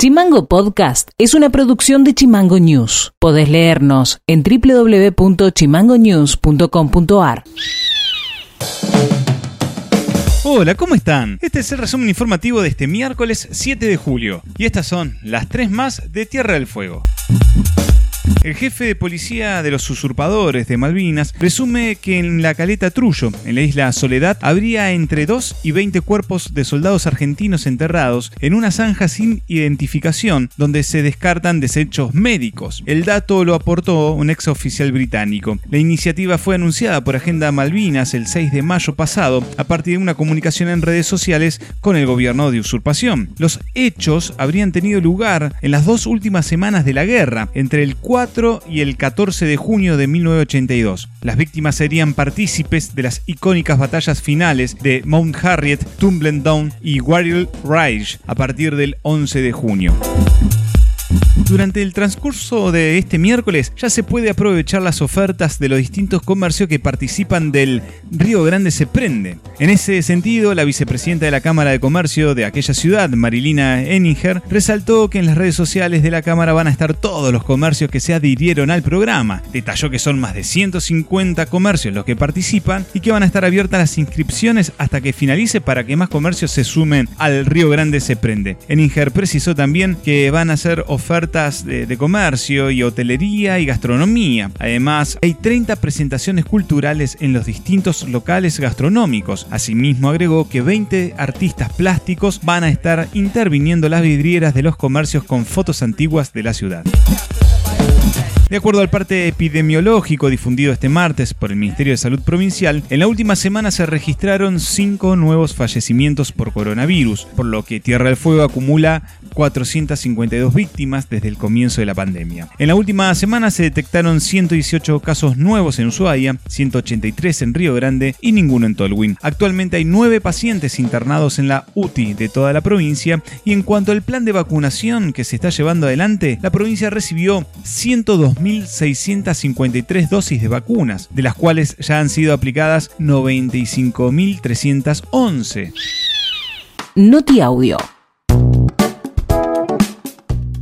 Chimango Podcast es una producción de Chimango News. Podés leernos en www.chimangonews.com.ar. Hola, ¿cómo están? Este es el resumen informativo de este miércoles 7 de julio y estas son las tres más de Tierra del Fuego. El jefe de policía de los usurpadores de Malvinas presume que en la caleta Trullo, en la isla Soledad, habría entre 2 y 20 cuerpos de soldados argentinos enterrados en una zanja sin identificación donde se descartan desechos médicos. El dato lo aportó un ex oficial británico. La iniciativa fue anunciada por Agenda Malvinas el 6 de mayo pasado a partir de una comunicación en redes sociales con el gobierno de usurpación. Los hechos habrían tenido lugar en las dos últimas semanas de la guerra, entre el 4 y el 14 de junio de 1982. Las víctimas serían partícipes de las icónicas batallas finales de Mount Harriet, Tumbling Down y Warrior Ridge a partir del 11 de junio. Durante el transcurso de este miércoles ya se puede aprovechar las ofertas de los distintos comercios que participan del Río Grande se prende. En ese sentido, la vicepresidenta de la Cámara de Comercio de aquella ciudad, Marilina Eninger, resaltó que en las redes sociales de la Cámara van a estar todos los comercios que se adhirieron al programa. Detalló que son más de 150 comercios los que participan y que van a estar abiertas las inscripciones hasta que finalice para que más comercios se sumen al Río Grande se prende. Eninger precisó también que van a ser ofertas de, comercio y hotelería y gastronomía. Además, hay 30 presentaciones culturales en los distintos locales gastronómicos. Asimismo, agregó que 20 artistas plásticos van a estar interviniendo las vidrieras de los comercios con fotos antiguas de la ciudad. De acuerdo al parte epidemiológico difundido este martes por el Ministerio de Salud Provincial, en la última semana se registraron cinco nuevos fallecimientos por coronavirus, por lo que Tierra del Fuego acumula 452 víctimas desde el comienzo de la pandemia. En la última semana se detectaron 118 casos nuevos en Ushuaia, 183 en Río Grande y ninguno en Tolwyn. Actualmente hay nueve pacientes internados en la UTI de toda la provincia y en cuanto al plan de vacunación que se está llevando adelante, la provincia recibió 102 2.653 dosis de vacunas, de las cuales ya han sido aplicadas 95.311. Noti Audio.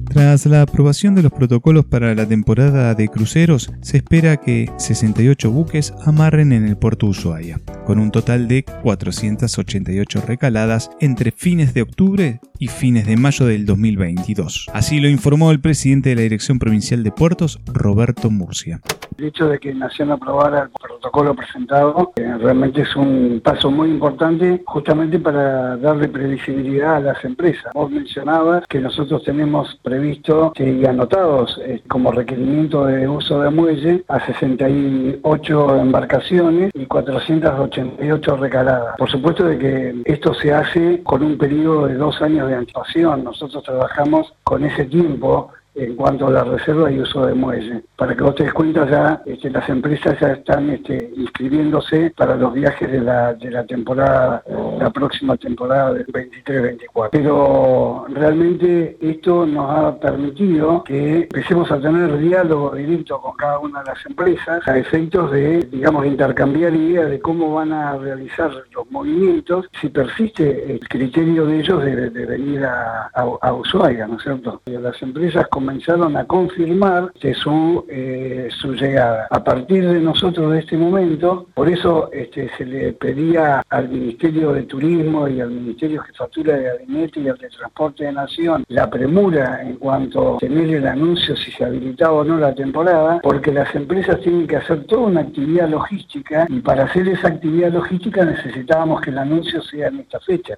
Tras la aprobación de los protocolos para la temporada de cruceros, se espera que 68 buques amarren en el puerto Ushuaia, con un total de 488 recaladas entre fines de octubre y fines de mayo del 2022. Así lo informó el presidente de la Dirección Provincial de Puertos, Roberto Murcia. El hecho de que Nación aprobara el protocolo presentado eh, realmente es un paso muy importante justamente para darle previsibilidad a las empresas. Vos mencionabas que nosotros tenemos previsto y anotados eh, como requerimiento de uso de muelle a 68 embarcaciones y 488 recaladas. Por supuesto de que esto se hace con un periodo de dos años de anticipación. Nosotros trabajamos con ese tiempo en cuanto a la reserva y uso de muelle. Para que vos te des cuenta ya, este, las empresas ya están este, inscribiéndose para los viajes de la, de la temporada, la próxima temporada del 23-24. Pero realmente esto nos ha permitido que empecemos a tener diálogo directo con cada una de las empresas a efectos de, digamos, intercambiar ideas de cómo van a realizar los movimientos si persiste el criterio de ellos de, venir a, a, Ushuaia, ¿no es cierto? Las empresas comenzaron a confirmar su, eh, su llegada. A partir de nosotros de este momento, por eso este, se le pedía al Ministerio de Turismo y al Ministerio de Jefatura de Gabinete y al de Transporte de Nación la premura en cuanto a tener el anuncio si se habilitaba o no la temporada, porque las empresas tienen que hacer toda una actividad logística y para hacer esa actividad logística necesitábamos que el anuncio sea en esta fecha.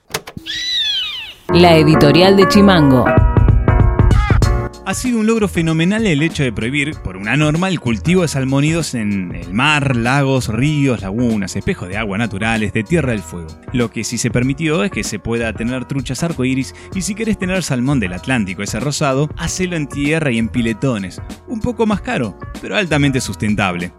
La editorial de Chimango. Ha sido un logro fenomenal el hecho de prohibir, por una norma, el cultivo de salmónidos en el mar, lagos, ríos, lagunas, espejos de agua naturales, de tierra del fuego. Lo que sí se permitió es que se pueda tener truchas arcoíris y si querés tener salmón del Atlántico, ese rosado, hacelo en tierra y en piletones. Un poco más caro, pero altamente sustentable.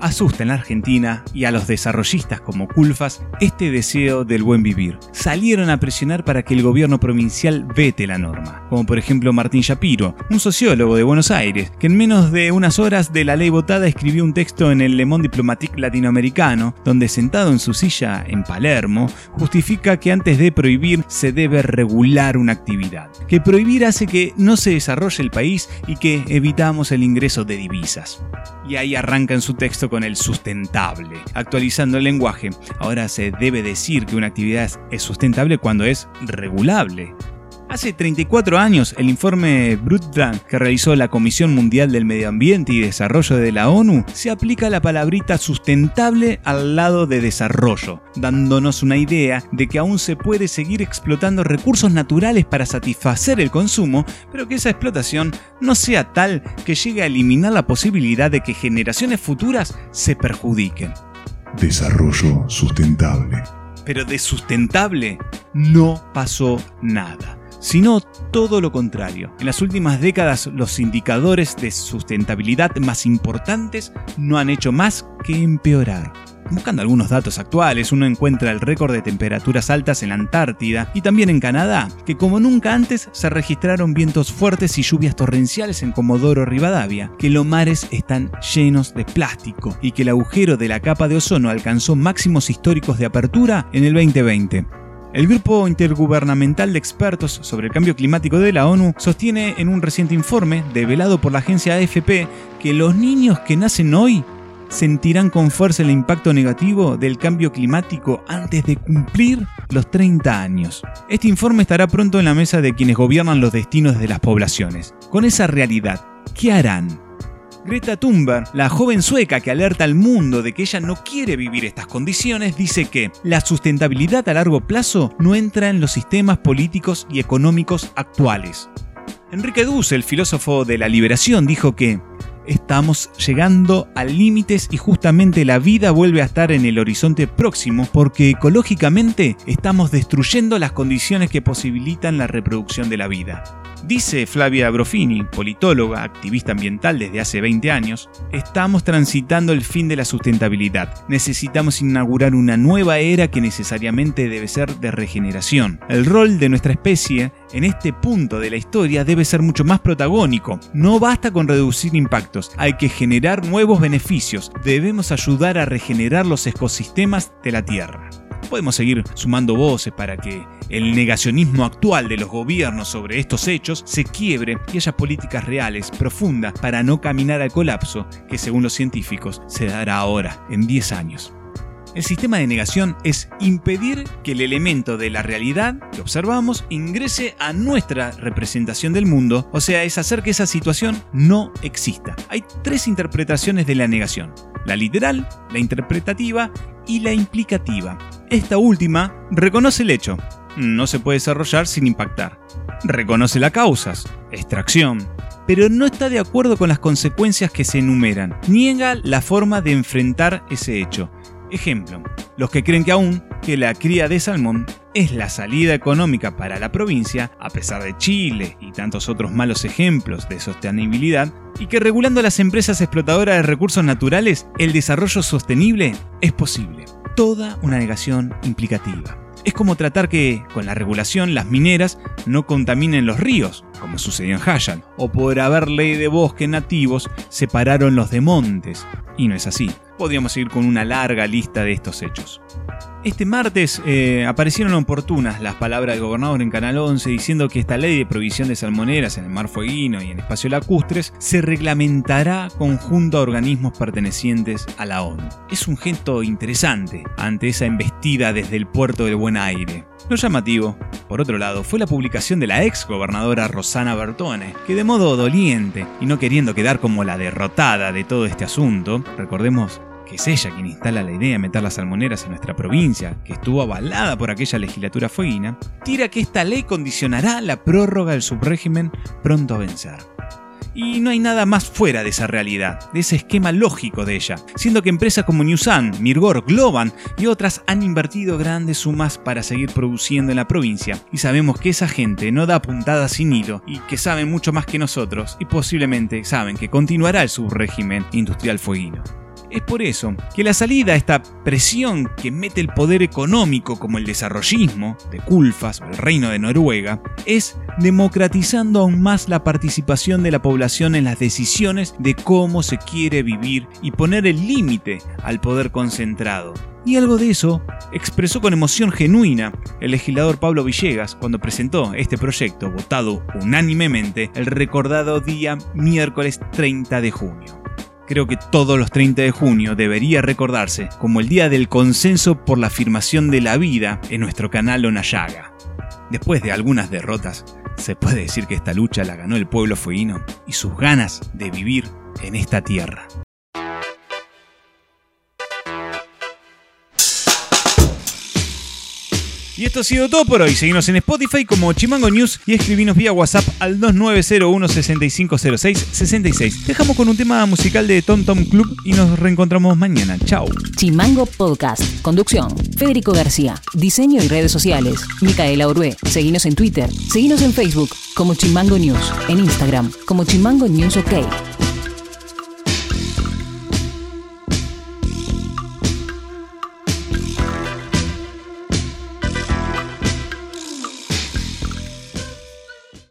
Asusta en la Argentina y a los desarrollistas como Culfas este deseo del buen vivir. Salieron a presionar para que el gobierno provincial vete la norma, como por ejemplo Martín Shapiro, un sociólogo de Buenos Aires, que en menos de unas horas de la ley votada escribió un texto en el Le Monde Diplomatique latinoamericano, donde sentado en su silla en Palermo, justifica que antes de prohibir se debe regular una actividad, que prohibir hace que no se desarrolle el país y que evitamos el ingreso de divisas. Y ahí arranca en su texto con el sustentable, actualizando el lenguaje. Ahora se debe decir que una actividad es sustentable cuando es regulable. Hace 34 años, el informe Brundtland que realizó la Comisión Mundial del Medio Ambiente y Desarrollo de la ONU se aplica la palabrita sustentable al lado de desarrollo, dándonos una idea de que aún se puede seguir explotando recursos naturales para satisfacer el consumo, pero que esa explotación no sea tal que llegue a eliminar la posibilidad de que generaciones futuras se perjudiquen. Desarrollo sustentable. Pero de sustentable no pasó nada sino todo lo contrario. En las últimas décadas los indicadores de sustentabilidad más importantes no han hecho más que empeorar. Buscando algunos datos actuales, uno encuentra el récord de temperaturas altas en la Antártida y también en Canadá, que como nunca antes se registraron vientos fuertes y lluvias torrenciales en Comodoro Rivadavia, que los mares están llenos de plástico y que el agujero de la capa de ozono alcanzó máximos históricos de apertura en el 2020. El Grupo Intergubernamental de Expertos sobre el Cambio Climático de la ONU sostiene en un reciente informe, develado por la agencia AFP, que los niños que nacen hoy sentirán con fuerza el impacto negativo del cambio climático antes de cumplir los 30 años. Este informe estará pronto en la mesa de quienes gobiernan los destinos de las poblaciones. Con esa realidad, ¿qué harán? Greta Thunberg, la joven sueca que alerta al mundo de que ella no quiere vivir estas condiciones, dice que la sustentabilidad a largo plazo no entra en los sistemas políticos y económicos actuales. Enrique Duce, el filósofo de la liberación, dijo que estamos llegando a límites y justamente la vida vuelve a estar en el horizonte próximo porque ecológicamente estamos destruyendo las condiciones que posibilitan la reproducción de la vida. Dice Flavia Brofini, politóloga, activista ambiental desde hace 20 años, estamos transitando el fin de la sustentabilidad. Necesitamos inaugurar una nueva era que necesariamente debe ser de regeneración. El rol de nuestra especie en este punto de la historia debe ser mucho más protagónico. No basta con reducir impactos, hay que generar nuevos beneficios. Debemos ayudar a regenerar los ecosistemas de la Tierra. Podemos seguir sumando voces para que el negacionismo actual de los gobiernos sobre estos hechos se quiebre y haya políticas reales, profundas, para no caminar al colapso que según los científicos se dará ahora, en 10 años. El sistema de negación es impedir que el elemento de la realidad que observamos ingrese a nuestra representación del mundo, o sea, es hacer que esa situación no exista. Hay tres interpretaciones de la negación, la literal, la interpretativa y la implicativa. Esta última reconoce el hecho, no se puede desarrollar sin impactar. Reconoce las causas, extracción, pero no está de acuerdo con las consecuencias que se enumeran. Niega la forma de enfrentar ese hecho. Ejemplo, los que creen que aún que la cría de salmón es la salida económica para la provincia, a pesar de Chile y tantos otros malos ejemplos de sostenibilidad, y que regulando las empresas explotadoras de recursos naturales, el desarrollo sostenible es posible. Toda una negación implicativa. Es como tratar que, con la regulación, las mineras no contaminen los ríos, como sucedió en Hayan, o por haber ley de bosques nativos, separaron los de montes. Y no es así. Podríamos seguir con una larga lista de estos hechos. Este martes eh, aparecieron oportunas las palabras del gobernador en Canal 11 diciendo que esta ley de provisión de salmoneras en el mar Fueguino y en espacio lacustres se reglamentará conjunto a organismos pertenecientes a la ONU. Es un gesto interesante ante esa embestida desde el puerto del Buen Aire. Lo llamativo, por otro lado, fue la publicación de la ex gobernadora Rosana Bertone, que de modo doliente y no queriendo quedar como la derrotada de todo este asunto, recordemos que es ella quien instala la idea de meter las salmoneras en nuestra provincia, que estuvo avalada por aquella legislatura fueguina, tira que esta ley condicionará la prórroga del subrégimen pronto a vencer. Y no hay nada más fuera de esa realidad, de ese esquema lógico de ella, siendo que empresas como Newsan, Mirgor, Globan y otras han invertido grandes sumas para seguir produciendo en la provincia, y sabemos que esa gente no da puntadas sin hilo y que saben mucho más que nosotros, y posiblemente saben que continuará el subrégimen industrial fueguino. Es por eso que la salida a esta presión que mete el poder económico como el desarrollismo de Culfas o el Reino de Noruega es democratizando aún más la participación de la población en las decisiones de cómo se quiere vivir y poner el límite al poder concentrado. Y algo de eso expresó con emoción genuina el legislador Pablo Villegas cuando presentó este proyecto, votado unánimemente el recordado día miércoles 30 de junio. Creo que todos los 30 de junio debería recordarse como el día del consenso por la afirmación de la vida en nuestro canal Onayaga. Después de algunas derrotas, se puede decir que esta lucha la ganó el pueblo fueguino y sus ganas de vivir en esta tierra. Y esto ha sido todo por hoy. Seguimos en Spotify como Chimango News y escribinos vía WhatsApp al 2901 6506 66. Dejamos con un tema musical de Tom Tom Club y nos reencontramos mañana. Chao. Chimango Podcast. Conducción. Federico García. Diseño y redes sociales. Micaela Orué. Seguinos en Twitter. Seguinos en Facebook como Chimango News. En Instagram como Chimango News OK.